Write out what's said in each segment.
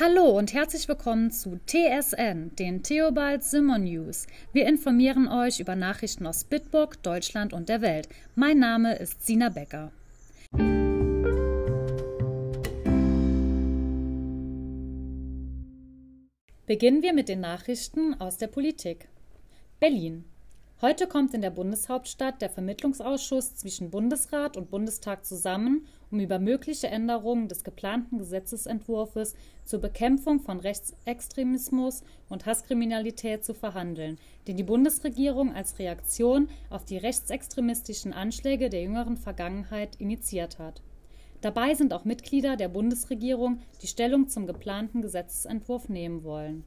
Hallo und herzlich willkommen zu TSN, den Theobald Simon News. Wir informieren euch über Nachrichten aus Bitburg, Deutschland und der Welt. Mein Name ist Sina Becker. Beginnen wir mit den Nachrichten aus der Politik. Berlin. Heute kommt in der Bundeshauptstadt der Vermittlungsausschuss zwischen Bundesrat und Bundestag zusammen, um über mögliche Änderungen des geplanten Gesetzesentwurfs zur Bekämpfung von Rechtsextremismus und Hasskriminalität zu verhandeln, den die Bundesregierung als Reaktion auf die rechtsextremistischen Anschläge der jüngeren Vergangenheit initiiert hat. Dabei sind auch Mitglieder der Bundesregierung, die Stellung zum geplanten Gesetzesentwurf nehmen wollen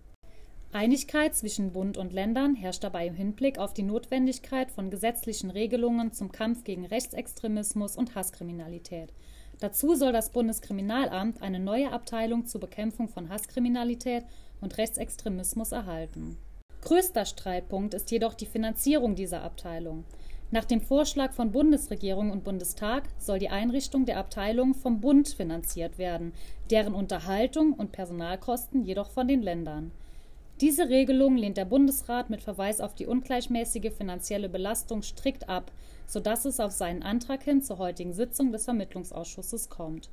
Einigkeit zwischen Bund und Ländern herrscht dabei im Hinblick auf die Notwendigkeit von gesetzlichen Regelungen zum Kampf gegen Rechtsextremismus und Hasskriminalität. Dazu soll das Bundeskriminalamt eine neue Abteilung zur Bekämpfung von Hasskriminalität und Rechtsextremismus erhalten. Größter Streitpunkt ist jedoch die Finanzierung dieser Abteilung. Nach dem Vorschlag von Bundesregierung und Bundestag soll die Einrichtung der Abteilung vom Bund finanziert werden, deren Unterhaltung und Personalkosten jedoch von den Ländern. Diese Regelung lehnt der Bundesrat mit Verweis auf die ungleichmäßige finanzielle Belastung strikt ab, sodass es auf seinen Antrag hin zur heutigen Sitzung des Vermittlungsausschusses kommt.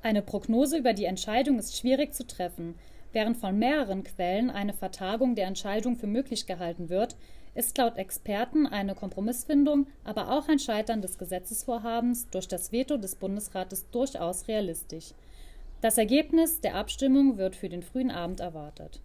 Eine Prognose über die Entscheidung ist schwierig zu treffen. Während von mehreren Quellen eine Vertagung der Entscheidung für möglich gehalten wird, ist laut Experten eine Kompromissfindung, aber auch ein Scheitern des Gesetzesvorhabens durch das Veto des Bundesrates durchaus realistisch. Das Ergebnis der Abstimmung wird für den frühen Abend erwartet.